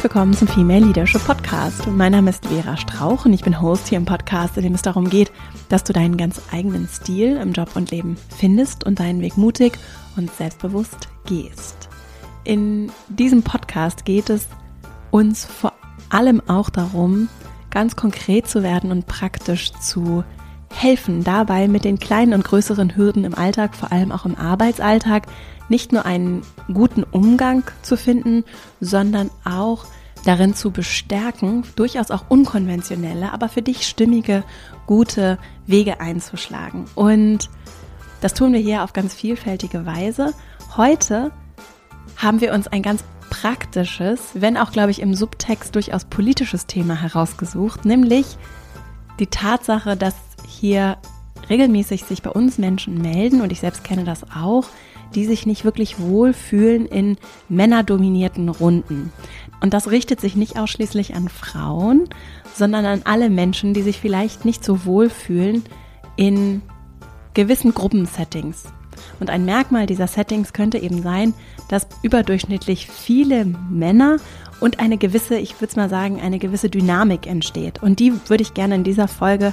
Herzlich willkommen zum Female Leadership Podcast. Mein Name ist Vera Strauch und ich bin Host hier im Podcast, in dem es darum geht, dass du deinen ganz eigenen Stil im Job und Leben findest und deinen Weg mutig und selbstbewusst gehst. In diesem Podcast geht es uns vor allem auch darum, ganz konkret zu werden und praktisch zu helfen, dabei mit den kleinen und größeren Hürden im Alltag, vor allem auch im Arbeitsalltag, nicht nur einen guten Umgang zu finden, sondern auch darin zu bestärken, durchaus auch unkonventionelle, aber für dich stimmige, gute Wege einzuschlagen. Und das tun wir hier auf ganz vielfältige Weise. Heute haben wir uns ein ganz praktisches, wenn auch, glaube ich, im Subtext durchaus politisches Thema herausgesucht, nämlich die Tatsache, dass hier regelmäßig sich bei uns Menschen melden, und ich selbst kenne das auch, die sich nicht wirklich wohlfühlen in männerdominierten Runden. Und das richtet sich nicht ausschließlich an Frauen, sondern an alle Menschen, die sich vielleicht nicht so wohlfühlen in gewissen Gruppensettings. Und ein Merkmal dieser Settings könnte eben sein, dass überdurchschnittlich viele Männer und eine gewisse, ich würde mal sagen, eine gewisse Dynamik entsteht. Und die würde ich gerne in dieser Folge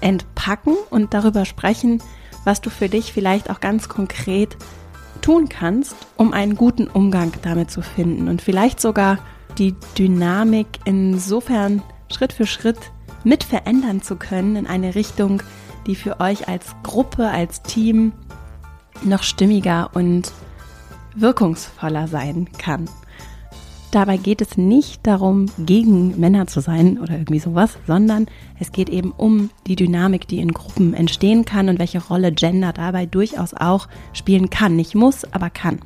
entpacken und darüber sprechen, was du für dich vielleicht auch ganz konkret tun kannst, um einen guten Umgang damit zu finden und vielleicht sogar die Dynamik insofern Schritt für Schritt mit verändern zu können in eine Richtung, die für euch als Gruppe, als Team noch stimmiger und wirkungsvoller sein kann. Dabei geht es nicht darum, gegen Männer zu sein oder irgendwie sowas, sondern es geht eben um die Dynamik, die in Gruppen entstehen kann und welche Rolle Gender dabei durchaus auch spielen kann. Nicht muss, aber kann.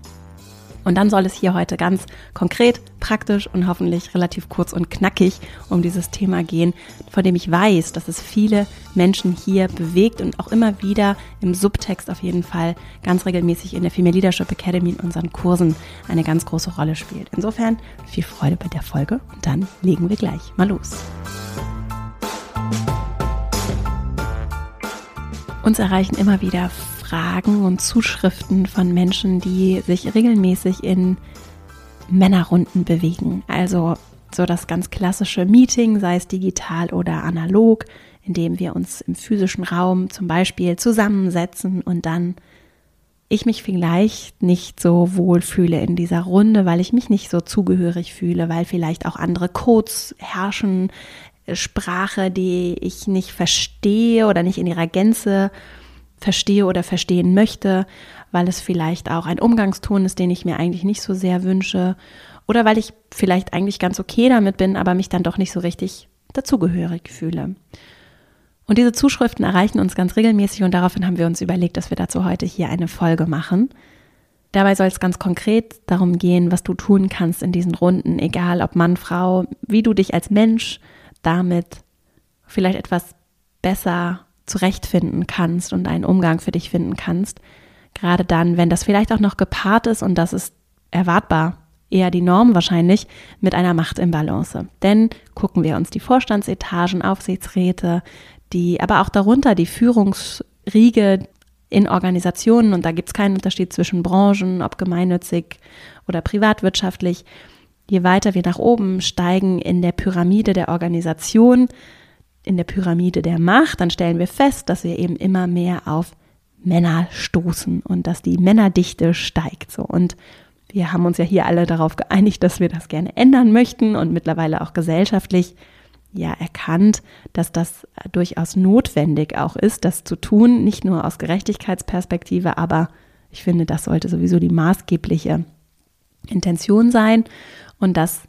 Und dann soll es hier heute ganz konkret, praktisch und hoffentlich relativ kurz und knackig um dieses Thema gehen, von dem ich weiß, dass es viele Menschen hier bewegt und auch immer wieder im Subtext auf jeden Fall ganz regelmäßig in der Female Leadership Academy in unseren Kursen eine ganz große Rolle spielt. Insofern viel Freude bei der Folge und dann legen wir gleich mal los. Uns erreichen immer wieder Fragen und Zuschriften von Menschen, die sich regelmäßig in Männerrunden bewegen. Also so das ganz klassische Meeting, sei es digital oder analog, in dem wir uns im physischen Raum zum Beispiel zusammensetzen und dann ich mich vielleicht nicht so wohl fühle in dieser Runde, weil ich mich nicht so zugehörig fühle, weil vielleicht auch andere Codes herrschen, Sprache, die ich nicht verstehe oder nicht in ihrer Gänze verstehe oder verstehen möchte, weil es vielleicht auch ein Umgangston ist, den ich mir eigentlich nicht so sehr wünsche oder weil ich vielleicht eigentlich ganz okay damit bin, aber mich dann doch nicht so richtig dazugehörig fühle. Und diese Zuschriften erreichen uns ganz regelmäßig und daraufhin haben wir uns überlegt, dass wir dazu heute hier eine Folge machen. Dabei soll es ganz konkret darum gehen, was du tun kannst in diesen Runden, egal ob Mann, Frau, wie du dich als Mensch damit vielleicht etwas besser zurechtfinden kannst und einen Umgang für dich finden kannst. Gerade dann, wenn das vielleicht auch noch gepaart ist und das ist erwartbar, eher die Norm wahrscheinlich, mit einer Machtimbalance. Denn gucken wir uns die Vorstandsetagen, Aufsichtsräte, die, aber auch darunter die Führungsriege in Organisationen, und da gibt es keinen Unterschied zwischen Branchen, ob gemeinnützig oder privatwirtschaftlich. Je weiter wir nach oben steigen in der Pyramide der Organisation, in der Pyramide der Macht, dann stellen wir fest, dass wir eben immer mehr auf Männer stoßen und dass die Männerdichte steigt. So und wir haben uns ja hier alle darauf geeinigt, dass wir das gerne ändern möchten und mittlerweile auch gesellschaftlich ja erkannt, dass das durchaus notwendig auch ist, das zu tun, nicht nur aus Gerechtigkeitsperspektive, aber ich finde, das sollte sowieso die maßgebliche Intention sein und dass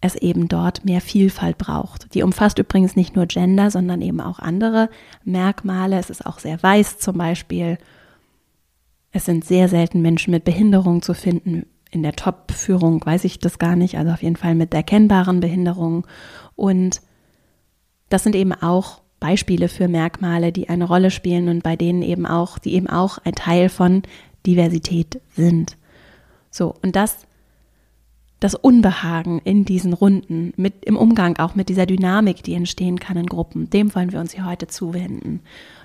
es eben dort mehr Vielfalt braucht. Die umfasst übrigens nicht nur Gender, sondern eben auch andere Merkmale. Es ist auch sehr weiß zum Beispiel. Es sind sehr selten Menschen mit Behinderung zu finden. In der Top-Führung weiß ich das gar nicht, also auf jeden Fall mit erkennbaren Behinderungen. Und das sind eben auch Beispiele für Merkmale, die eine Rolle spielen und bei denen eben auch, die eben auch ein Teil von Diversität sind. So, und das das Unbehagen in diesen Runden, mit im Umgang auch mit dieser Dynamik, die entstehen kann in Gruppen, dem wollen wir uns hier heute zuwenden.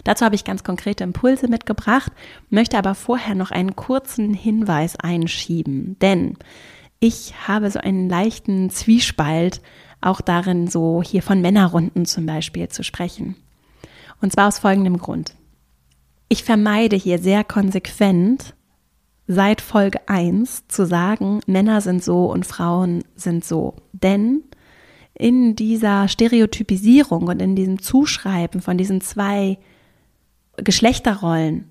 Dazu habe ich ganz konkrete Impulse mitgebracht, möchte aber vorher noch einen kurzen Hinweis einschieben, denn ich habe so einen leichten Zwiespalt auch darin, so hier von Männerrunden zum Beispiel zu sprechen. Und zwar aus folgendem Grund. Ich vermeide hier sehr konsequent seit Folge 1 zu sagen, Männer sind so und Frauen sind so. Denn in dieser Stereotypisierung und in diesem Zuschreiben von diesen zwei Geschlechterrollen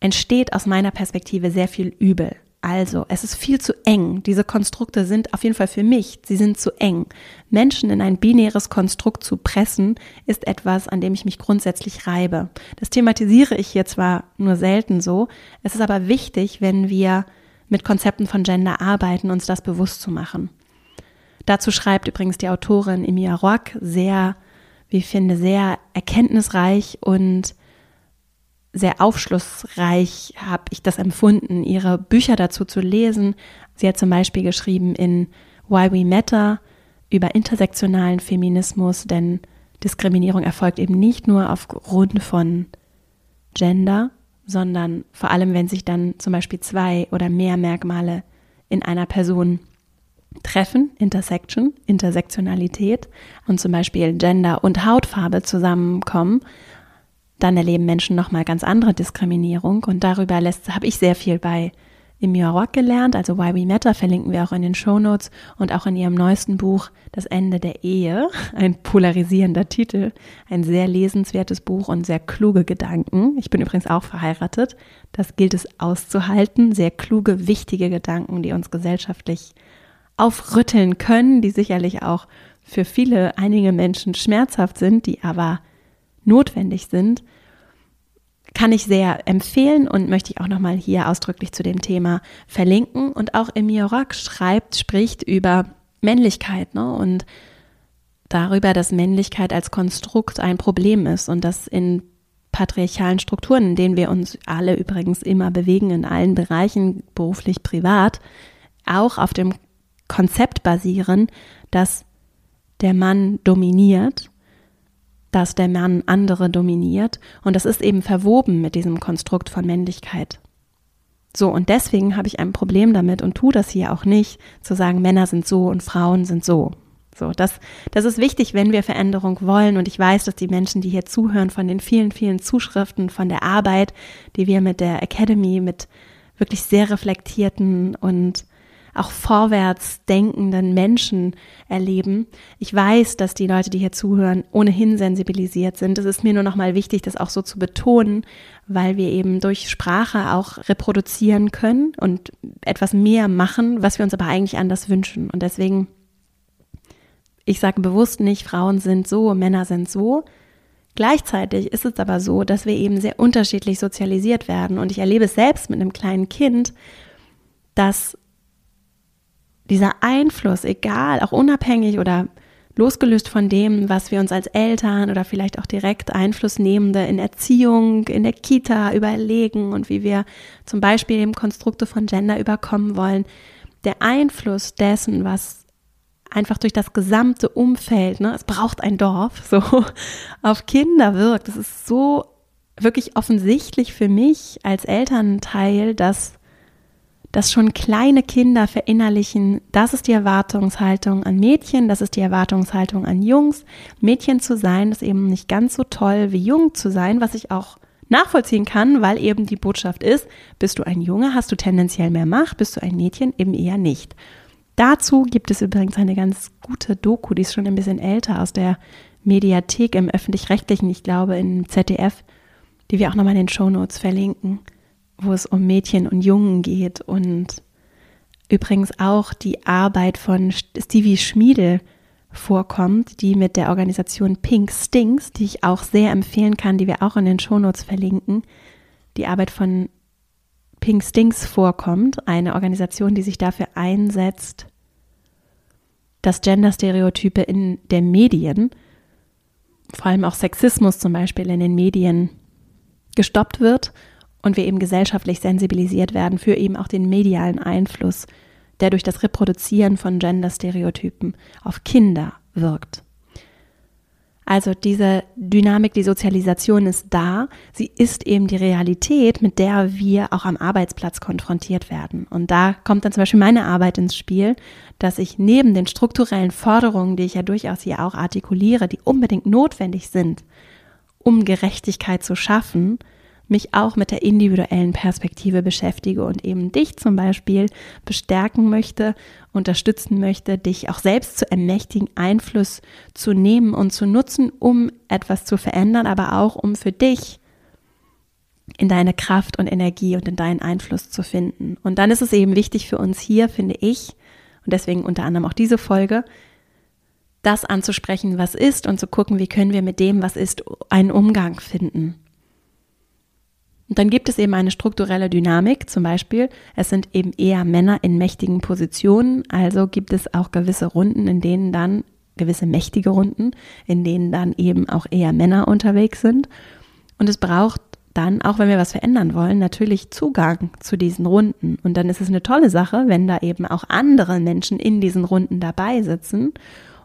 entsteht aus meiner Perspektive sehr viel Übel. Also, es ist viel zu eng. Diese Konstrukte sind auf jeden Fall für mich, sie sind zu eng. Menschen in ein binäres Konstrukt zu pressen, ist etwas, an dem ich mich grundsätzlich reibe. Das thematisiere ich hier zwar nur selten so, es ist aber wichtig, wenn wir mit Konzepten von Gender arbeiten, uns das bewusst zu machen. Dazu schreibt übrigens die Autorin Emilia Rock sehr, wie ich finde, sehr erkenntnisreich und sehr aufschlussreich habe ich das empfunden, ihre Bücher dazu zu lesen. Sie hat zum Beispiel geschrieben in Why We Matter über intersektionalen Feminismus, denn Diskriminierung erfolgt eben nicht nur aufgrund von Gender, sondern vor allem, wenn sich dann zum Beispiel zwei oder mehr Merkmale in einer Person treffen, Intersection, Intersektionalität und zum Beispiel Gender und Hautfarbe zusammenkommen dann erleben Menschen nochmal ganz andere Diskriminierung und darüber habe ich sehr viel bei Emilia Rock gelernt, also Why We Matter verlinken wir auch in den Show Notes und auch in ihrem neuesten Buch Das Ende der Ehe, ein polarisierender Titel, ein sehr lesenswertes Buch und sehr kluge Gedanken. Ich bin übrigens auch verheiratet, das gilt es auszuhalten, sehr kluge, wichtige Gedanken, die uns gesellschaftlich aufrütteln können, die sicherlich auch für viele, einige Menschen schmerzhaft sind, die aber notwendig sind, kann ich sehr empfehlen und möchte ich auch nochmal hier ausdrücklich zu dem Thema verlinken. Und auch Emir Rock schreibt, spricht über Männlichkeit ne? und darüber, dass Männlichkeit als Konstrukt ein Problem ist und dass in patriarchalen Strukturen, in denen wir uns alle übrigens immer bewegen, in allen Bereichen, beruflich, privat, auch auf dem Konzept basieren, dass der Mann dominiert dass der Mann andere dominiert und das ist eben verwoben mit diesem Konstrukt von Männlichkeit. So, und deswegen habe ich ein Problem damit und tue das hier auch nicht, zu sagen, Männer sind so und Frauen sind so. So, das, das ist wichtig, wenn wir Veränderung wollen. Und ich weiß, dass die Menschen, die hier zuhören, von den vielen, vielen Zuschriften, von der Arbeit, die wir mit der Academy, mit wirklich sehr reflektierten und auch vorwärts denkenden Menschen erleben. Ich weiß, dass die Leute, die hier zuhören, ohnehin sensibilisiert sind. Es ist mir nur noch mal wichtig, das auch so zu betonen, weil wir eben durch Sprache auch reproduzieren können und etwas mehr machen, was wir uns aber eigentlich anders wünschen. Und deswegen, ich sage bewusst nicht, Frauen sind so, Männer sind so. Gleichzeitig ist es aber so, dass wir eben sehr unterschiedlich sozialisiert werden. Und ich erlebe es selbst mit einem kleinen Kind, dass dieser Einfluss, egal, auch unabhängig oder losgelöst von dem, was wir uns als Eltern oder vielleicht auch direkt Einflussnehmende in Erziehung, in der Kita überlegen und wie wir zum Beispiel eben Konstrukte von Gender überkommen wollen, der Einfluss dessen, was einfach durch das gesamte Umfeld, ne, es braucht ein Dorf, so auf Kinder wirkt. Das ist so wirklich offensichtlich für mich als Elternteil, dass dass schon kleine Kinder verinnerlichen, das ist die Erwartungshaltung an Mädchen, das ist die Erwartungshaltung an Jungs. Mädchen zu sein ist eben nicht ganz so toll wie Jung zu sein, was ich auch nachvollziehen kann, weil eben die Botschaft ist, bist du ein Junge, hast du tendenziell mehr Macht, bist du ein Mädchen eben eher nicht. Dazu gibt es übrigens eine ganz gute Doku, die ist schon ein bisschen älter aus der Mediathek im öffentlich-rechtlichen, ich glaube im ZDF, die wir auch nochmal in den Shownotes verlinken wo es um Mädchen und Jungen geht und übrigens auch die Arbeit von Stevie Schmiedel vorkommt, die mit der Organisation Pink Stings, die ich auch sehr empfehlen kann, die wir auch in den Shownotes verlinken, die Arbeit von Pink Stings vorkommt, eine Organisation, die sich dafür einsetzt, dass Genderstereotype in den Medien, vor allem auch Sexismus zum Beispiel in den Medien, gestoppt wird und wir eben gesellschaftlich sensibilisiert werden für eben auch den medialen Einfluss, der durch das Reproduzieren von Gender-Stereotypen auf Kinder wirkt. Also diese Dynamik, die Sozialisation ist da. Sie ist eben die Realität, mit der wir auch am Arbeitsplatz konfrontiert werden. Und da kommt dann zum Beispiel meine Arbeit ins Spiel, dass ich neben den strukturellen Forderungen, die ich ja durchaus hier auch artikuliere, die unbedingt notwendig sind, um Gerechtigkeit zu schaffen, mich auch mit der individuellen Perspektive beschäftige und eben dich zum Beispiel bestärken möchte, unterstützen möchte, dich auch selbst zu ermächtigen, Einfluss zu nehmen und zu nutzen, um etwas zu verändern, aber auch um für dich in deine Kraft und Energie und in deinen Einfluss zu finden. Und dann ist es eben wichtig für uns hier, finde ich, und deswegen unter anderem auch diese Folge, das anzusprechen, was ist und zu gucken, wie können wir mit dem, was ist, einen Umgang finden. Und dann gibt es eben eine strukturelle Dynamik, zum Beispiel, es sind eben eher Männer in mächtigen Positionen, also gibt es auch gewisse Runden, in denen dann, gewisse mächtige Runden, in denen dann eben auch eher Männer unterwegs sind. Und es braucht dann, auch wenn wir was verändern wollen, natürlich Zugang zu diesen Runden. Und dann ist es eine tolle Sache, wenn da eben auch andere Menschen in diesen Runden dabei sitzen.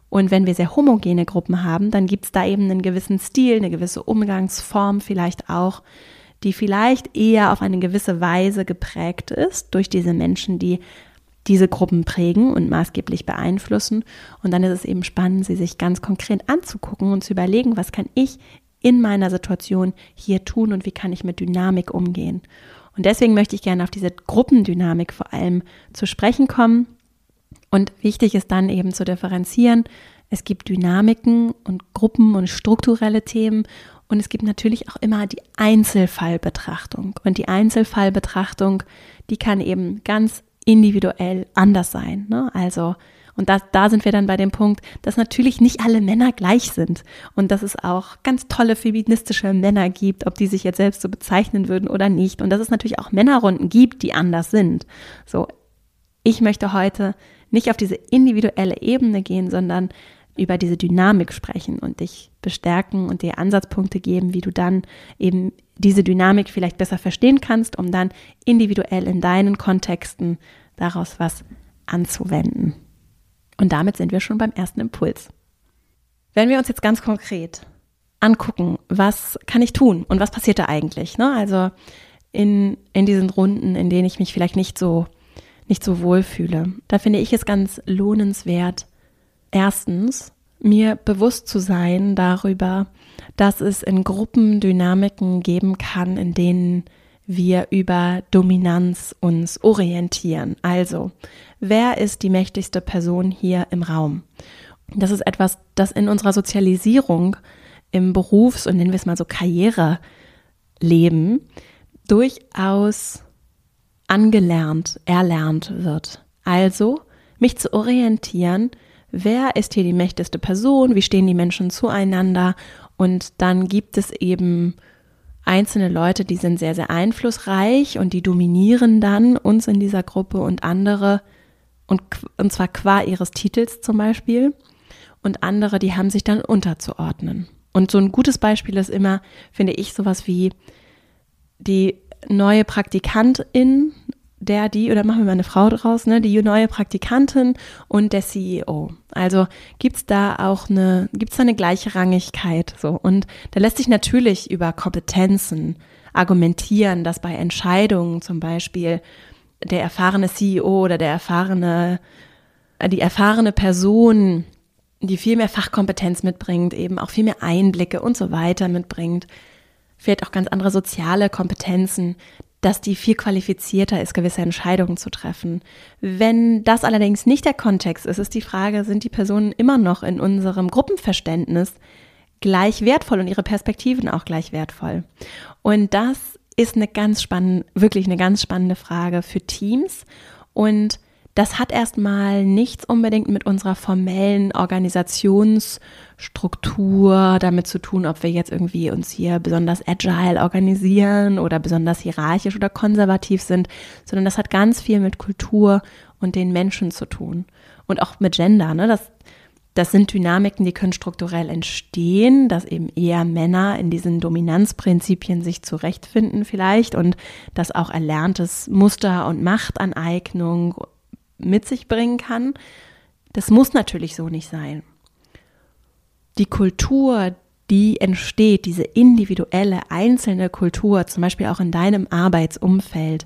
Und wenn wir sehr homogene Gruppen haben, dann gibt es da eben einen gewissen Stil, eine gewisse Umgangsform vielleicht auch, die vielleicht eher auf eine gewisse Weise geprägt ist durch diese Menschen, die diese Gruppen prägen und maßgeblich beeinflussen. Und dann ist es eben spannend, sie sich ganz konkret anzugucken und zu überlegen, was kann ich in meiner Situation hier tun und wie kann ich mit Dynamik umgehen. Und deswegen möchte ich gerne auf diese Gruppendynamik vor allem zu sprechen kommen. Und wichtig ist dann eben zu differenzieren. Es gibt Dynamiken und Gruppen und strukturelle Themen und es gibt natürlich auch immer die Einzelfallbetrachtung. Und die Einzelfallbetrachtung, die kann eben ganz individuell anders sein. Ne? Also, und da, da sind wir dann bei dem Punkt, dass natürlich nicht alle Männer gleich sind und dass es auch ganz tolle feministische Männer gibt, ob die sich jetzt selbst so bezeichnen würden oder nicht. Und dass es natürlich auch Männerrunden gibt, die anders sind. So, ich möchte heute nicht auf diese individuelle Ebene gehen, sondern über diese Dynamik sprechen und dich bestärken und dir Ansatzpunkte geben, wie du dann eben diese Dynamik vielleicht besser verstehen kannst, um dann individuell in deinen Kontexten daraus was anzuwenden. Und damit sind wir schon beim ersten Impuls. Wenn wir uns jetzt ganz konkret angucken, was kann ich tun und was passiert da eigentlich? Ne? Also in, in diesen Runden, in denen ich mich vielleicht nicht so, nicht so wohl fühle, da finde ich es ganz lohnenswert, Erstens, mir bewusst zu sein darüber, dass es in Gruppen Dynamiken geben kann, in denen wir über Dominanz uns orientieren. Also, wer ist die mächtigste Person hier im Raum? Das ist etwas, das in unserer Sozialisierung im Berufs- und nennen wir es mal so Karriereleben durchaus angelernt, erlernt wird. Also, mich zu orientieren wer ist hier die mächtigste Person, wie stehen die Menschen zueinander und dann gibt es eben einzelne Leute, die sind sehr, sehr einflussreich und die dominieren dann uns in dieser Gruppe und andere, und, und zwar qua ihres Titels zum Beispiel, und andere, die haben sich dann unterzuordnen. Und so ein gutes Beispiel ist immer, finde ich, sowas wie die neue Praktikantin der, die, oder machen wir mal eine Frau draus, ne, die neue Praktikantin und der CEO. Also gibt's da auch eine, gibt's da eine gleiche Rangigkeit, so. Und da lässt sich natürlich über Kompetenzen argumentieren, dass bei Entscheidungen zum Beispiel der erfahrene CEO oder der erfahrene, äh, die erfahrene Person, die viel mehr Fachkompetenz mitbringt, eben auch viel mehr Einblicke und so weiter mitbringt, vielleicht auch ganz andere soziale Kompetenzen, dass die viel qualifizierter ist, gewisse Entscheidungen zu treffen. Wenn das allerdings nicht der Kontext ist, ist die Frage, sind die Personen immer noch in unserem Gruppenverständnis gleich wertvoll und ihre Perspektiven auch gleich wertvoll? Und das ist eine ganz spannende, wirklich eine ganz spannende Frage für Teams und das hat erstmal nichts unbedingt mit unserer formellen Organisationsstruktur damit zu tun, ob wir jetzt irgendwie uns hier besonders agile organisieren oder besonders hierarchisch oder konservativ sind, sondern das hat ganz viel mit Kultur und den Menschen zu tun. Und auch mit Gender, ne? Das, das sind Dynamiken, die können strukturell entstehen, dass eben eher Männer in diesen Dominanzprinzipien sich zurechtfinden vielleicht und dass auch erlerntes Muster und Machtaneignung mit sich bringen kann. Das muss natürlich so nicht sein. die Kultur, die entsteht, diese individuelle, einzelne Kultur, zum Beispiel auch in deinem Arbeitsumfeld,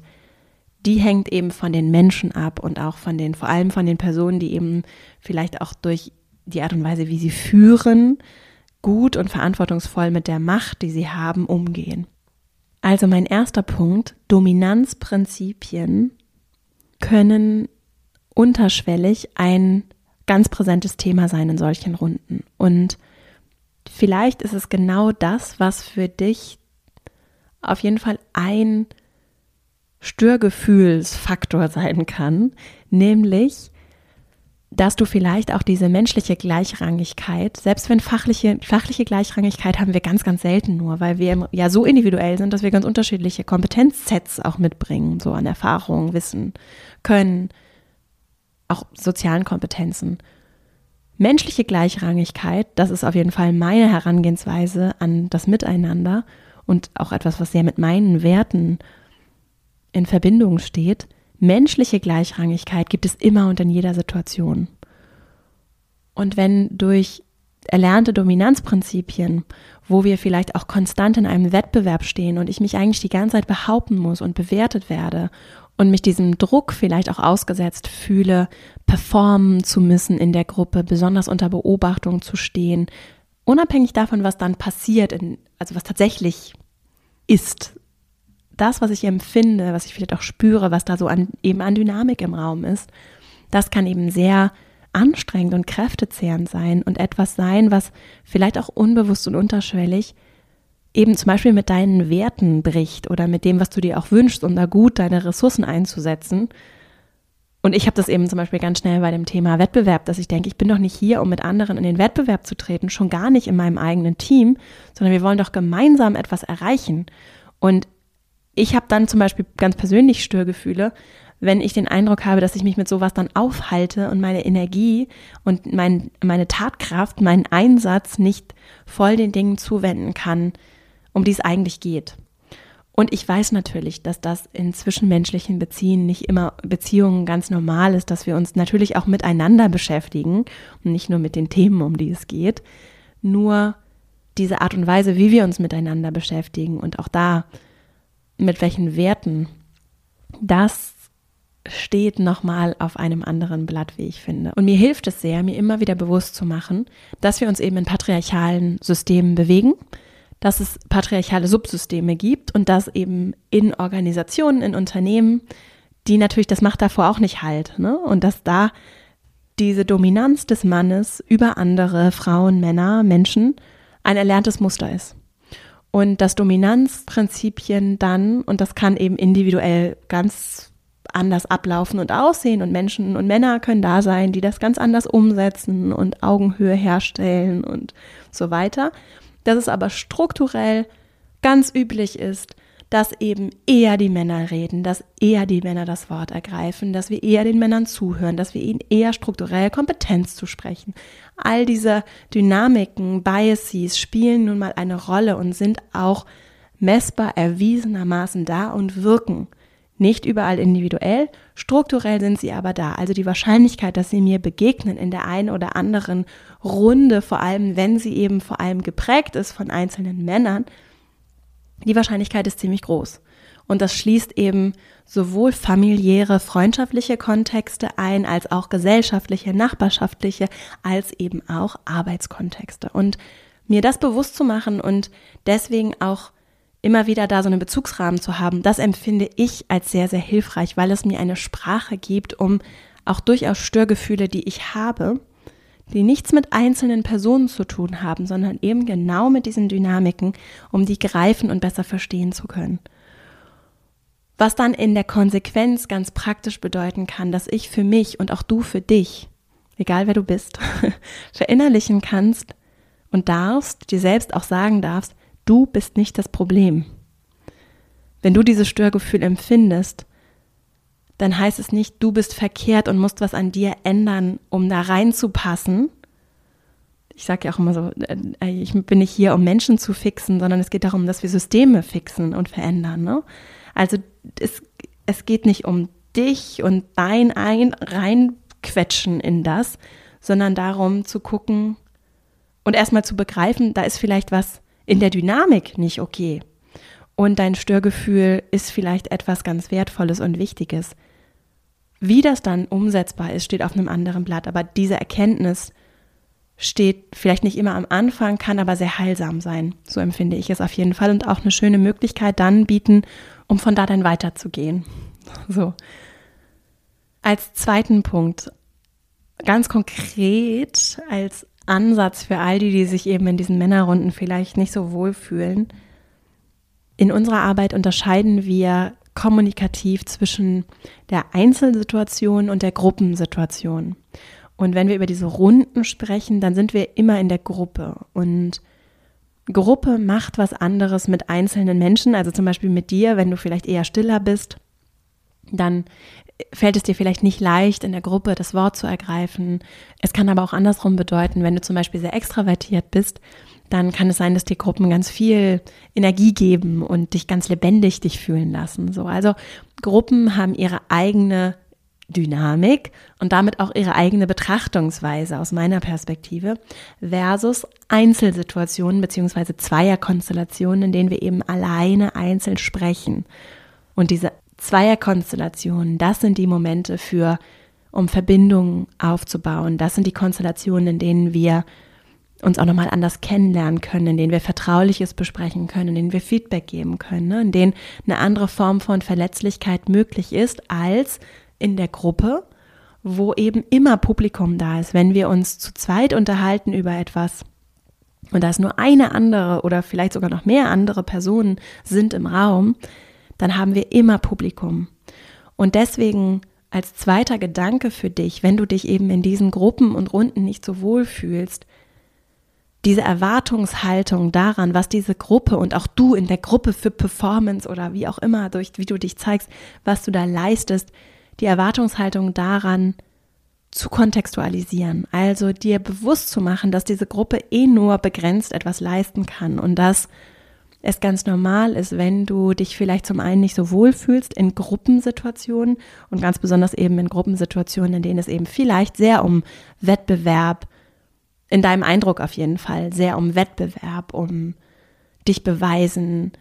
die hängt eben von den Menschen ab und auch von den, vor allem von den Personen, die eben vielleicht auch durch die Art und Weise, wie sie führen, gut und verantwortungsvoll mit der Macht, die sie haben, umgehen. Also mein erster Punkt, Dominanzprinzipien können unterschwellig ein ganz präsentes Thema sein in solchen Runden. Und vielleicht ist es genau das, was für dich auf jeden Fall ein Störgefühlsfaktor sein kann, nämlich dass du vielleicht auch diese menschliche Gleichrangigkeit, selbst wenn fachliche, fachliche Gleichrangigkeit haben wir ganz, ganz selten nur, weil wir ja so individuell sind, dass wir ganz unterschiedliche Kompetenzsets auch mitbringen, so an Erfahrung, Wissen, Können, auch sozialen Kompetenzen. Menschliche Gleichrangigkeit, das ist auf jeden Fall meine Herangehensweise an das Miteinander und auch etwas, was sehr mit meinen Werten in Verbindung steht. Menschliche Gleichrangigkeit gibt es immer und in jeder Situation. Und wenn durch erlernte Dominanzprinzipien, wo wir vielleicht auch konstant in einem Wettbewerb stehen und ich mich eigentlich die ganze Zeit behaupten muss und bewertet werde und mich diesem Druck vielleicht auch ausgesetzt fühle, performen zu müssen in der Gruppe, besonders unter Beobachtung zu stehen, unabhängig davon, was dann passiert, in, also was tatsächlich ist, das, was ich empfinde, was ich vielleicht auch spüre, was da so an, eben an Dynamik im Raum ist, das kann eben sehr anstrengend und kräftezehrend sein und etwas sein, was vielleicht auch unbewusst und unterschwellig eben zum Beispiel mit deinen Werten bricht oder mit dem, was du dir auch wünschst, um da gut deine Ressourcen einzusetzen. Und ich habe das eben zum Beispiel ganz schnell bei dem Thema Wettbewerb, dass ich denke, ich bin doch nicht hier, um mit anderen in den Wettbewerb zu treten, schon gar nicht in meinem eigenen Team, sondern wir wollen doch gemeinsam etwas erreichen. Und ich habe dann zum Beispiel ganz persönlich Störgefühle, wenn ich den Eindruck habe, dass ich mich mit sowas dann aufhalte und meine Energie und mein, meine Tatkraft, meinen Einsatz nicht voll den Dingen zuwenden kann, um die es eigentlich geht. Und ich weiß natürlich, dass das in zwischenmenschlichen Beziehungen nicht immer Beziehungen ganz normal ist, dass wir uns natürlich auch miteinander beschäftigen und nicht nur mit den Themen, um die es geht. Nur diese Art und Weise, wie wir uns miteinander beschäftigen und auch da mit welchen Werten, das steht nochmal auf einem anderen Blatt, wie ich finde. Und mir hilft es sehr, mir immer wieder bewusst zu machen, dass wir uns eben in patriarchalen Systemen bewegen, dass es patriarchale Subsysteme gibt und dass eben in Organisationen, in Unternehmen, die natürlich, das macht davor auch nicht halt, ne? Und dass da diese Dominanz des Mannes über andere Frauen, Männer, Menschen ein erlerntes Muster ist. Und das Dominanzprinzipien dann, und das kann eben individuell ganz anders ablaufen und aussehen und Menschen und Männer können da sein, die das ganz anders umsetzen und Augenhöhe herstellen und so weiter. Dass es aber strukturell ganz üblich ist, dass eben eher die Männer reden, dass eher die Männer das Wort ergreifen, dass wir eher den Männern zuhören, dass wir ihnen eher strukturell Kompetenz zu sprechen. All diese Dynamiken, Biases spielen nun mal eine Rolle und sind auch messbar erwiesenermaßen da und wirken. Nicht überall individuell, strukturell sind sie aber da. Also die Wahrscheinlichkeit, dass sie mir begegnen in der einen oder anderen Runde, vor allem wenn sie eben vor allem geprägt ist von einzelnen Männern, die Wahrscheinlichkeit ist ziemlich groß. Und das schließt eben sowohl familiäre, freundschaftliche Kontexte ein, als auch gesellschaftliche, nachbarschaftliche, als eben auch Arbeitskontexte. Und mir das bewusst zu machen und deswegen auch immer wieder da so einen Bezugsrahmen zu haben, das empfinde ich als sehr, sehr hilfreich, weil es mir eine Sprache gibt, um auch durchaus Störgefühle, die ich habe, die nichts mit einzelnen Personen zu tun haben, sondern eben genau mit diesen Dynamiken, um die greifen und besser verstehen zu können. Was dann in der Konsequenz ganz praktisch bedeuten kann, dass ich für mich und auch du für dich, egal wer du bist, verinnerlichen kannst und darfst, dir selbst auch sagen darfst, du bist nicht das Problem. Wenn du dieses Störgefühl empfindest, dann heißt es nicht, du bist verkehrt und musst was an dir ändern, um da reinzupassen. Ich sage ja auch immer so, äh, ich bin nicht hier, um Menschen zu fixen, sondern es geht darum, dass wir Systeme fixen und verändern. Ne? Also es, es geht nicht um dich und dein ein reinquetschen in das, sondern darum zu gucken, Und erstmal zu begreifen, da ist vielleicht was in der Dynamik nicht okay. Und dein Störgefühl ist vielleicht etwas ganz Wertvolles und Wichtiges. Wie das dann umsetzbar ist, steht auf einem anderen Blatt. Aber diese Erkenntnis steht vielleicht nicht immer am Anfang, kann aber sehr heilsam sein. So empfinde ich es auf jeden Fall und auch eine schöne Möglichkeit dann bieten, um von da dann weiterzugehen. So. Als zweiten Punkt, ganz konkret als Ansatz für all die, die sich eben in diesen Männerrunden vielleicht nicht so wohl fühlen. In unserer Arbeit unterscheiden wir kommunikativ zwischen der Einzelsituation und der Gruppensituation. Und wenn wir über diese Runden sprechen, dann sind wir immer in der Gruppe. Und Gruppe macht was anderes mit einzelnen Menschen, also zum Beispiel mit dir, wenn du vielleicht eher stiller bist, dann fällt es dir vielleicht nicht leicht, in der Gruppe das Wort zu ergreifen. Es kann aber auch andersrum bedeuten, wenn du zum Beispiel sehr extravertiert bist, dann kann es sein, dass die Gruppen ganz viel Energie geben und dich ganz lebendig dich fühlen lassen. So, also Gruppen haben ihre eigene Dynamik und damit auch ihre eigene Betrachtungsweise aus meiner Perspektive versus Einzelsituationen beziehungsweise Zweierkonstellationen, in denen wir eben alleine einzeln sprechen. Und diese Zweierkonstellationen, das sind die Momente für, um Verbindungen aufzubauen. Das sind die Konstellationen, in denen wir uns auch nochmal anders kennenlernen können, in denen wir Vertrauliches besprechen können, in denen wir Feedback geben können, ne? in denen eine andere Form von Verletzlichkeit möglich ist als in der Gruppe, wo eben immer Publikum da ist. Wenn wir uns zu zweit unterhalten über etwas und da ist nur eine andere oder vielleicht sogar noch mehr andere Personen sind im Raum, dann haben wir immer Publikum. Und deswegen als zweiter Gedanke für dich, wenn du dich eben in diesen Gruppen und Runden nicht so wohl fühlst, diese Erwartungshaltung daran, was diese Gruppe und auch du in der Gruppe für Performance oder wie auch immer, durch wie du dich zeigst, was du da leistest, die Erwartungshaltung daran zu kontextualisieren. Also dir bewusst zu machen, dass diese Gruppe eh nur begrenzt etwas leisten kann und dass es ganz normal ist, wenn du dich vielleicht zum einen nicht so wohl fühlst in Gruppensituationen und ganz besonders eben in Gruppensituationen, in denen es eben vielleicht sehr um Wettbewerb, in deinem Eindruck auf jeden Fall, sehr um Wettbewerb, um dich beweisen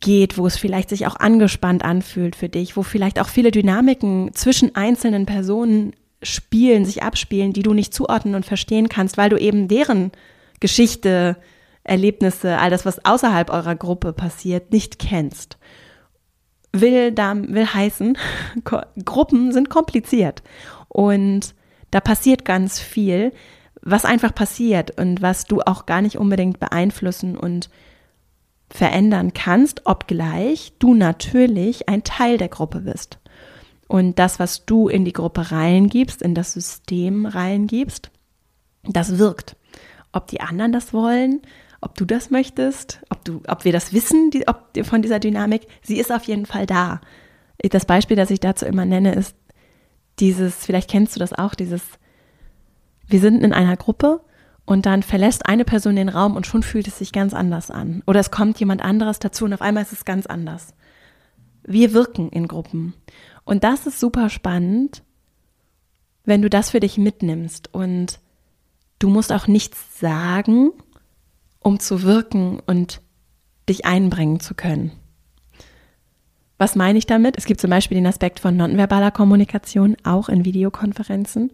geht, wo es vielleicht sich auch angespannt anfühlt für dich, wo vielleicht auch viele Dynamiken zwischen einzelnen Personen spielen, sich abspielen, die du nicht zuordnen und verstehen kannst, weil du eben deren Geschichte Erlebnisse, all das, was außerhalb eurer Gruppe passiert, nicht kennst. Will, will heißen, Gruppen sind kompliziert und da passiert ganz viel, was einfach passiert und was du auch gar nicht unbedingt beeinflussen und verändern kannst, obgleich du natürlich ein Teil der Gruppe bist. Und das, was du in die Gruppe reingibst, in das System reingibst, das wirkt. Ob die anderen das wollen, ob du das möchtest, ob, du, ob wir das wissen die, ob, von dieser Dynamik. Sie ist auf jeden Fall da. Das Beispiel, das ich dazu immer nenne, ist dieses, vielleicht kennst du das auch, dieses, wir sind in einer Gruppe und dann verlässt eine Person den Raum und schon fühlt es sich ganz anders an. Oder es kommt jemand anderes dazu und auf einmal ist es ganz anders. Wir wirken in Gruppen. Und das ist super spannend, wenn du das für dich mitnimmst. Und du musst auch nichts sagen, um zu wirken und dich einbringen zu können. Was meine ich damit? Es gibt zum Beispiel den Aspekt von nonverbaler Kommunikation, auch in Videokonferenzen.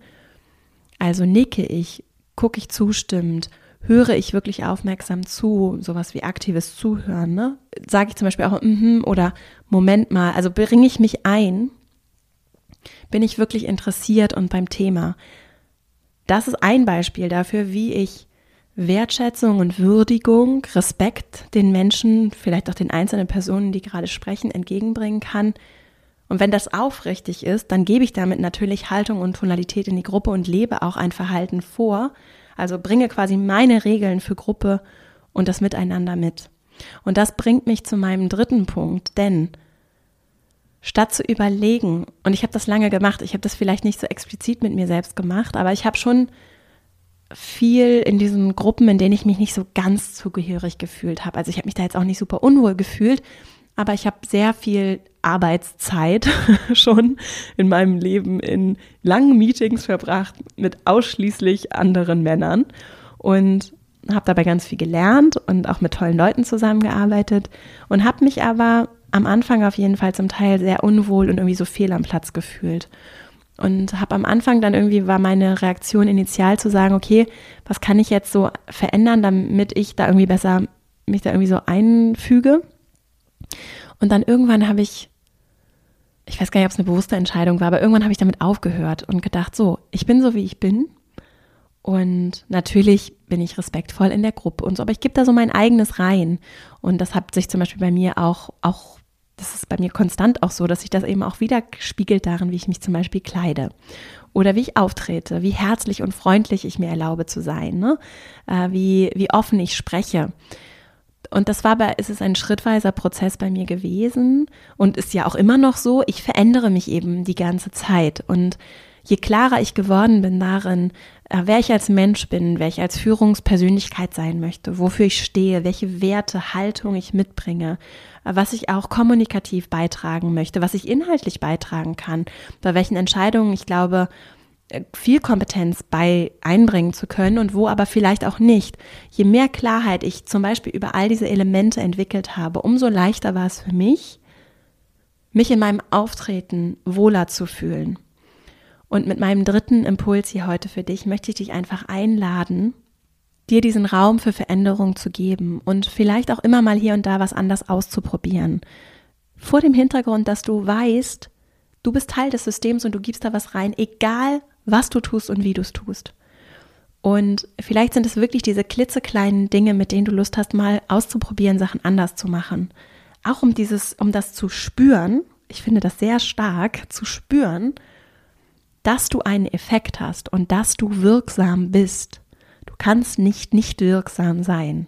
Also nicke ich, gucke ich zustimmend, höre ich wirklich aufmerksam zu, sowas wie aktives Zuhören, ne? Sage ich zum Beispiel auch mm -hmm, oder Moment mal, also bringe ich mich ein, bin ich wirklich interessiert und beim Thema. Das ist ein Beispiel dafür, wie ich Wertschätzung und Würdigung, Respekt den Menschen, vielleicht auch den einzelnen Personen, die gerade sprechen, entgegenbringen kann. Und wenn das aufrichtig ist, dann gebe ich damit natürlich Haltung und Tonalität in die Gruppe und lebe auch ein Verhalten vor. Also bringe quasi meine Regeln für Gruppe und das Miteinander mit. Und das bringt mich zu meinem dritten Punkt, denn statt zu überlegen, und ich habe das lange gemacht, ich habe das vielleicht nicht so explizit mit mir selbst gemacht, aber ich habe schon viel in diesen Gruppen, in denen ich mich nicht so ganz zugehörig gefühlt habe. Also ich habe mich da jetzt auch nicht super unwohl gefühlt, aber ich habe sehr viel Arbeitszeit schon in meinem Leben in langen Meetings verbracht mit ausschließlich anderen Männern. und habe dabei ganz viel gelernt und auch mit tollen Leuten zusammengearbeitet und habe mich aber am Anfang auf jeden Fall zum Teil sehr unwohl und irgendwie so fehl am Platz gefühlt. Und habe am Anfang dann irgendwie war meine Reaktion initial zu sagen, okay, was kann ich jetzt so verändern, damit ich da irgendwie besser mich da irgendwie so einfüge. Und dann irgendwann habe ich, ich weiß gar nicht, ob es eine bewusste Entscheidung war, aber irgendwann habe ich damit aufgehört und gedacht, so, ich bin so, wie ich bin. Und natürlich bin ich respektvoll in der Gruppe und so, aber ich gebe da so mein eigenes rein. Und das hat sich zum Beispiel bei mir auch, auch das ist bei mir konstant auch so, dass sich das eben auch wieder spiegelt darin, wie ich mich zum Beispiel kleide oder wie ich auftrete, wie herzlich und freundlich ich mir erlaube zu sein, ne? Äh, wie, wie offen ich spreche. Und das war bei, es ist ein schrittweiser Prozess bei mir gewesen und ist ja auch immer noch so. Ich verändere mich eben die ganze Zeit und je klarer ich geworden bin darin, wer ich als Mensch bin, wer ich als Führungspersönlichkeit sein möchte, wofür ich stehe, welche Werte, Haltung ich mitbringe, äh, was ich auch kommunikativ beitragen möchte, was ich inhaltlich beitragen kann, bei welchen Entscheidungen ich glaube, äh, viel Kompetenz bei einbringen zu können und wo aber vielleicht auch nicht. Je mehr Klarheit ich zum Beispiel über all diese Elemente entwickelt habe, umso leichter war es für mich, mich in meinem Auftreten wohler zu fühlen. Und mit meinem dritten Impuls hier heute für dich möchte ich dich einfach einladen, dir diesen Raum für Veränderung zu geben und vielleicht auch immer mal hier und da was anders auszuprobieren. Vor dem Hintergrund, dass du weißt, du bist Teil des Systems und du gibst da was rein, egal was du tust und wie du es tust. Und vielleicht sind es wirklich diese klitzekleinen Dinge, mit denen du Lust hast, mal auszuprobieren, Sachen anders zu machen. Auch um dieses, um das zu spüren, ich finde das sehr stark, zu spüren, dass du einen Effekt hast und dass du wirksam bist. Du kannst nicht nicht wirksam sein.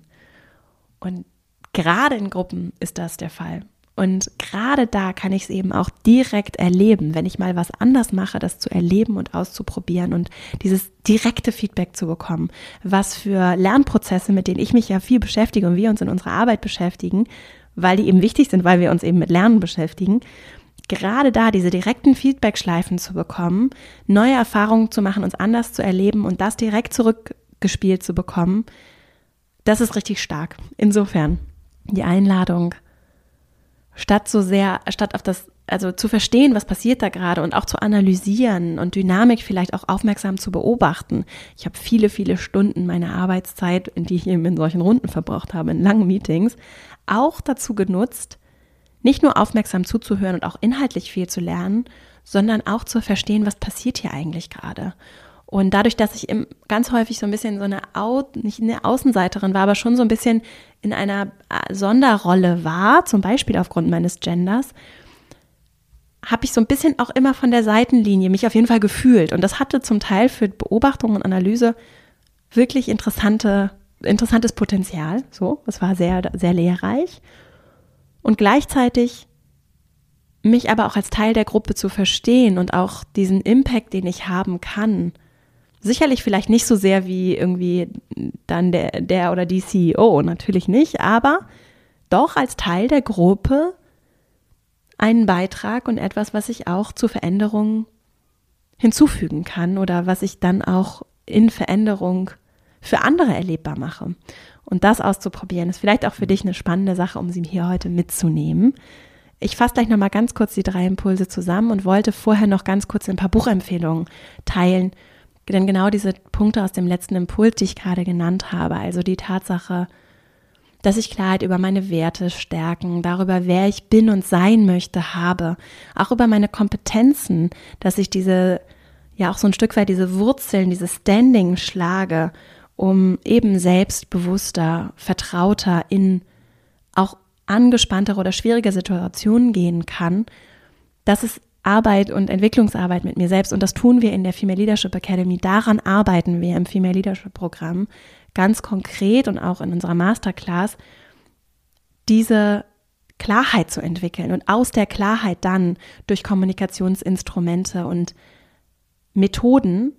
Und gerade in Gruppen ist das der Fall. Und gerade da kann ich es eben auch direkt erleben, wenn ich mal was anders mache, das zu erleben und auszuprobieren und dieses direkte Feedback zu bekommen, was für Lernprozesse, mit denen ich mich ja viel beschäftige und wir uns in unserer Arbeit beschäftigen, weil die eben wichtig sind, weil wir uns eben mit Lernen beschäftigen, gerade da diese direkten Feedback-Schleifen zu bekommen, neue Erfahrungen zu machen, uns anders zu erleben und das direkt zurückgespielt zu bekommen, das ist richtig stark. Insofern die Einladung, statt so sehr, statt auf das, also zu verstehen, was passiert da gerade und auch zu analysieren und Dynamik vielleicht auch aufmerksam zu beobachten. Ich habe viele, viele Stunden meiner Arbeitszeit, die ich eben in solchen Runden verbracht habe, in langen Meetings, auch dazu genutzt, nicht nur aufmerksam zuzuhören und auch inhaltlich viel zu lernen, sondern auch zu verstehen, was passiert hier eigentlich gerade. Und dadurch, dass ich ganz häufig so ein bisschen so eine, Au nicht eine Außenseiterin war, aber schon so ein bisschen in einer äh, Sonderrolle war, zum Beispiel aufgrund meines Genders, habe ich so ein bisschen auch immer von der Seitenlinie mich auf jeden Fall gefühlt. Und das hatte zum Teil für Beobachtung und Analyse wirklich interessante, interessantes Potenzial. So, es war sehr, sehr lehrreich und gleichzeitig mich aber auch als Teil der Gruppe zu verstehen und auch diesen Impact, den ich haben kann. Sicherlich vielleicht nicht so sehr wie irgendwie dann der, der oder die CEO, natürlich nicht, aber doch als Teil der Gruppe einen Beitrag und etwas, was ich auch zur Veränderung hinzufügen kann oder was ich dann auch in Veränderung für andere erlebbar mache. Und das auszuprobieren, ist vielleicht auch für dich eine spannende Sache, um sie hier heute mitzunehmen. Ich fasse gleich nochmal ganz kurz die drei Impulse zusammen und wollte vorher noch ganz kurz ein paar Buchempfehlungen teilen. Denn genau diese Punkte aus dem letzten Impuls, die ich gerade genannt habe, also die Tatsache, dass ich Klarheit über meine Werte, Stärken, darüber, wer ich bin und sein möchte, habe, auch über meine Kompetenzen, dass ich diese, ja auch so ein Stück weit diese Wurzeln, dieses Standing schlage um eben selbstbewusster, vertrauter in auch angespanntere oder schwierige Situationen gehen kann, das ist Arbeit und Entwicklungsarbeit mit mir selbst und das tun wir in der Female Leadership Academy. Daran arbeiten wir im Female Leadership Programm ganz konkret und auch in unserer Masterclass, diese Klarheit zu entwickeln und aus der Klarheit dann durch Kommunikationsinstrumente und Methoden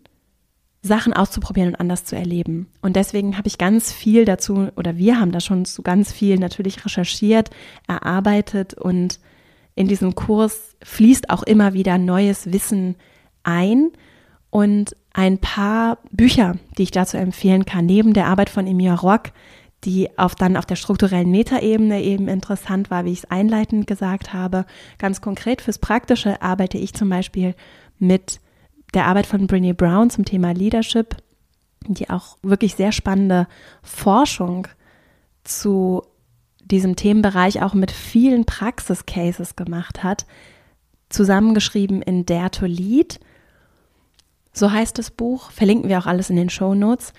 Sachen auszuprobieren und anders zu erleben. Und deswegen habe ich ganz viel dazu, oder wir haben da schon zu ganz viel natürlich recherchiert, erarbeitet und in diesem Kurs fließt auch immer wieder neues Wissen ein. Und ein paar Bücher, die ich dazu empfehlen kann, neben der Arbeit von Emir Rock, die auf, dann auf der strukturellen Metaebene eben interessant war, wie ich es einleitend gesagt habe. Ganz konkret fürs Praktische arbeite ich zum Beispiel mit der Arbeit von Brene Brown zum Thema Leadership, die auch wirklich sehr spannende Forschung zu diesem Themenbereich auch mit vielen Praxiscases gemacht hat, zusammengeschrieben in Dare to Lead. So heißt das Buch, verlinken wir auch alles in den Show Notes.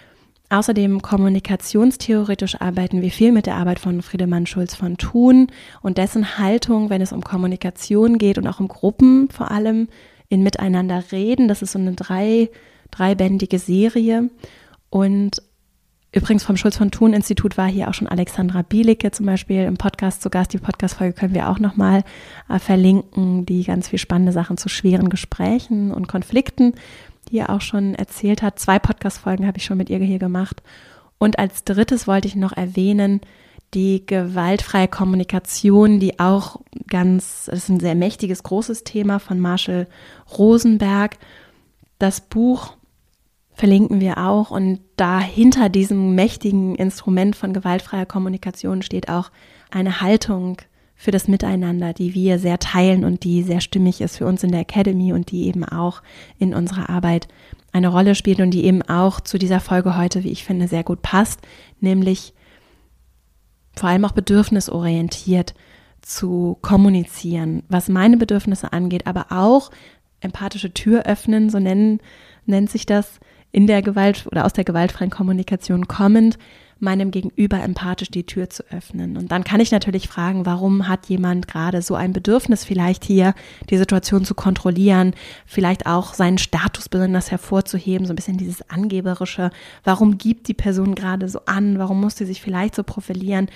Außerdem kommunikationstheoretisch arbeiten wir viel mit der Arbeit von Friedemann Schulz von Thun und dessen Haltung, wenn es um Kommunikation geht und auch um Gruppen vor allem in Miteinander reden. Das ist so eine drei, dreibändige Serie. Und übrigens vom Schulz von Thun Institut war hier auch schon Alexandra Bielicke zum Beispiel im Podcast zu Gast. Die Podcast-Folge können wir auch nochmal äh, verlinken, die ganz viel spannende Sachen zu schweren Gesprächen und Konflikten die er auch schon erzählt hat. Zwei Podcast-Folgen habe ich schon mit ihr hier gemacht. Und als drittes wollte ich noch erwähnen, die gewaltfreie Kommunikation, die auch ganz, das ist ein sehr mächtiges, großes Thema von Marshall Rosenberg. Das Buch verlinken wir auch und dahinter diesem mächtigen Instrument von gewaltfreier Kommunikation steht auch eine Haltung für das Miteinander, die wir sehr teilen und die sehr stimmig ist für uns in der Academy und die eben auch in unserer Arbeit eine Rolle spielt und die eben auch zu dieser Folge heute, wie ich finde, sehr gut passt, nämlich vor allem auch bedürfnisorientiert zu kommunizieren, was meine Bedürfnisse angeht, aber auch empathische Tür öffnen, so nennen, nennt sich das in der Gewalt oder aus der gewaltfreien Kommunikation kommend, meinem Gegenüber empathisch die Tür zu öffnen. Und dann kann ich natürlich fragen, warum hat jemand gerade so ein Bedürfnis, vielleicht hier die Situation zu kontrollieren, vielleicht auch seinen Status besonders hervorzuheben, so ein bisschen dieses Angeberische. Warum gibt die Person gerade so an? Warum muss sie sich vielleicht so profilieren?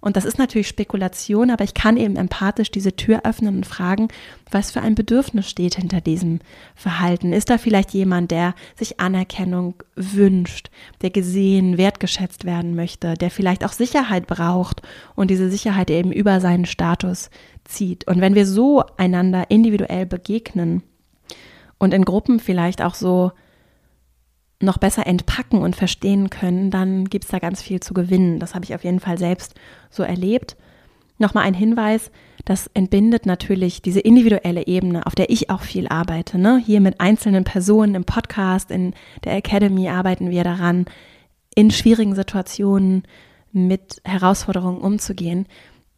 Und das ist natürlich Spekulation, aber ich kann eben empathisch diese Tür öffnen und fragen, was für ein Bedürfnis steht hinter diesem Verhalten. Ist da vielleicht jemand, der sich Anerkennung wünscht, der gesehen, wertgeschätzt werden möchte, der vielleicht auch Sicherheit braucht und diese Sicherheit eben über seinen Status zieht? Und wenn wir so einander individuell begegnen und in Gruppen vielleicht auch so noch besser entpacken und verstehen können, dann gibt es da ganz viel zu gewinnen. Das habe ich auf jeden Fall selbst so erlebt. Nochmal ein Hinweis, das entbindet natürlich diese individuelle Ebene, auf der ich auch viel arbeite. Ne? Hier mit einzelnen Personen im Podcast, in der Academy arbeiten wir daran, in schwierigen Situationen mit Herausforderungen umzugehen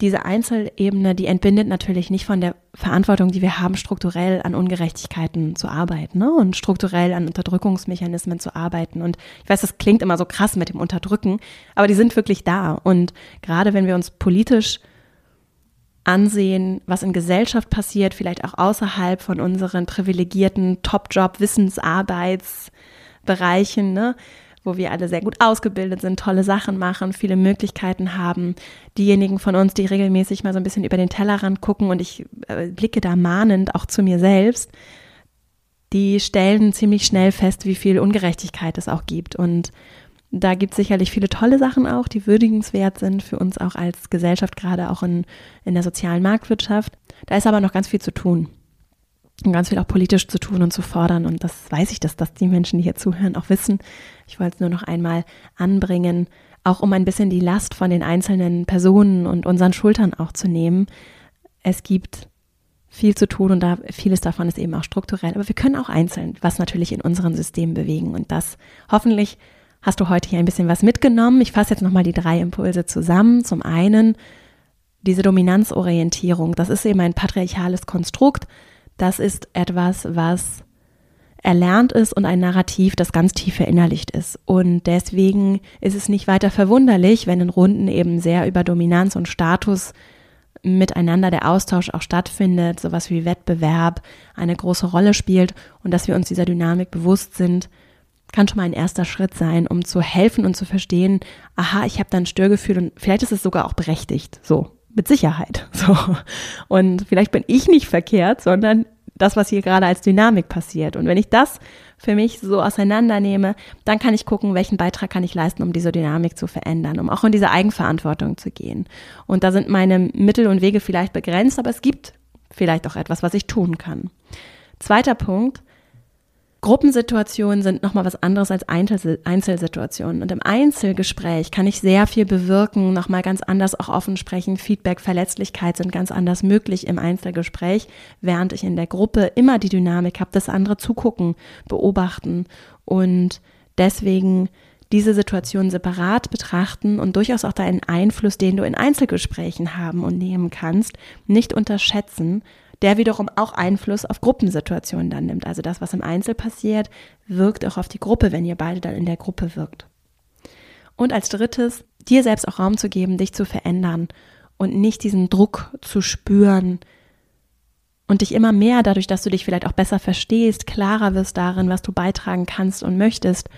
diese Einzelebene, die entbindet natürlich nicht von der Verantwortung, die wir haben, strukturell an Ungerechtigkeiten zu arbeiten ne? und strukturell an Unterdrückungsmechanismen zu arbeiten. Und ich weiß, das klingt immer so krass mit dem Unterdrücken, aber die sind wirklich da. Und gerade wenn wir uns politisch ansehen, was in Gesellschaft passiert, vielleicht auch außerhalb von unseren privilegierten Top-Job, Wissensarbeitsbereichen, ne? Wo wir alle sehr gut ausgebildet sind, tolle Sachen machen, viele Möglichkeiten haben. Diejenigen von uns, die regelmäßig mal so ein bisschen über den Tellerrand gucken und ich äh, blicke da mahnend auch zu mir selbst, die stellen ziemlich schnell fest, wie viel Ungerechtigkeit es auch gibt. Und da gibt es sicherlich viele tolle Sachen auch, die würdigenswert sind für uns auch als Gesellschaft, gerade auch in, in der sozialen Marktwirtschaft. Da ist aber noch ganz viel zu tun und ganz viel auch politisch zu tun und zu fordern. Und das weiß ich, dass das die Menschen, die hier zuhören, auch wissen. Ich wollte es nur noch einmal anbringen, auch um ein bisschen die Last von den einzelnen Personen und unseren Schultern auch zu nehmen. Es gibt viel zu tun und da vieles davon ist eben auch strukturell, aber wir können auch einzeln was natürlich in unseren Systemen bewegen und das hoffentlich hast du heute hier ein bisschen was mitgenommen. Ich fasse jetzt nochmal die drei Impulse zusammen. Zum einen diese Dominanzorientierung, das ist eben ein patriarchales Konstrukt, das ist etwas, was erlernt ist und ein Narrativ, das ganz tief verinnerlicht ist. Und deswegen ist es nicht weiter verwunderlich, wenn in Runden eben sehr über Dominanz und Status miteinander der Austausch auch stattfindet, sowas wie Wettbewerb eine große Rolle spielt und dass wir uns dieser Dynamik bewusst sind, kann schon mal ein erster Schritt sein, um zu helfen und zu verstehen, aha, ich habe da ein Störgefühl und vielleicht ist es sogar auch berechtigt. So, mit Sicherheit. So. Und vielleicht bin ich nicht verkehrt, sondern das, was hier gerade als Dynamik passiert. Und wenn ich das für mich so auseinandernehme, dann kann ich gucken, welchen Beitrag kann ich leisten, um diese Dynamik zu verändern, um auch in diese Eigenverantwortung zu gehen. Und da sind meine Mittel und Wege vielleicht begrenzt, aber es gibt vielleicht auch etwas, was ich tun kann. Zweiter Punkt, Gruppensituationen sind nochmal was anderes als Einzelsituationen. Und im Einzelgespräch kann ich sehr viel bewirken, nochmal ganz anders auch offen sprechen. Feedback, Verletzlichkeit sind ganz anders möglich im Einzelgespräch, während ich in der Gruppe immer die Dynamik habe, dass andere zugucken, beobachten und deswegen diese Situation separat betrachten und durchaus auch deinen Einfluss, den du in Einzelgesprächen haben und nehmen kannst, nicht unterschätzen, der wiederum auch Einfluss auf Gruppensituationen dann nimmt. Also das, was im Einzel passiert, wirkt auch auf die Gruppe, wenn ihr beide dann in der Gruppe wirkt. Und als drittes, dir selbst auch Raum zu geben, dich zu verändern und nicht diesen Druck zu spüren und dich immer mehr dadurch, dass du dich vielleicht auch besser verstehst, klarer wirst darin, was du beitragen kannst und möchtest,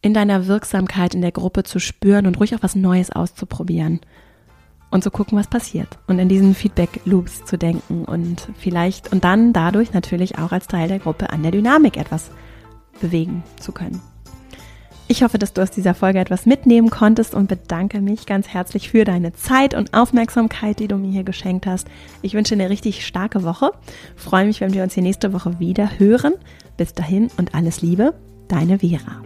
in deiner Wirksamkeit in der Gruppe zu spüren und ruhig auch was Neues auszuprobieren und zu gucken, was passiert und in diesen Feedback-Loops zu denken und vielleicht und dann dadurch natürlich auch als Teil der Gruppe an der Dynamik etwas bewegen zu können. Ich hoffe, dass du aus dieser Folge etwas mitnehmen konntest und bedanke mich ganz herzlich für deine Zeit und Aufmerksamkeit, die du mir hier geschenkt hast. Ich wünsche eine richtig starke Woche. Freue mich, wenn wir uns hier nächste Woche wieder hören. Bis dahin und alles Liebe, deine Vera.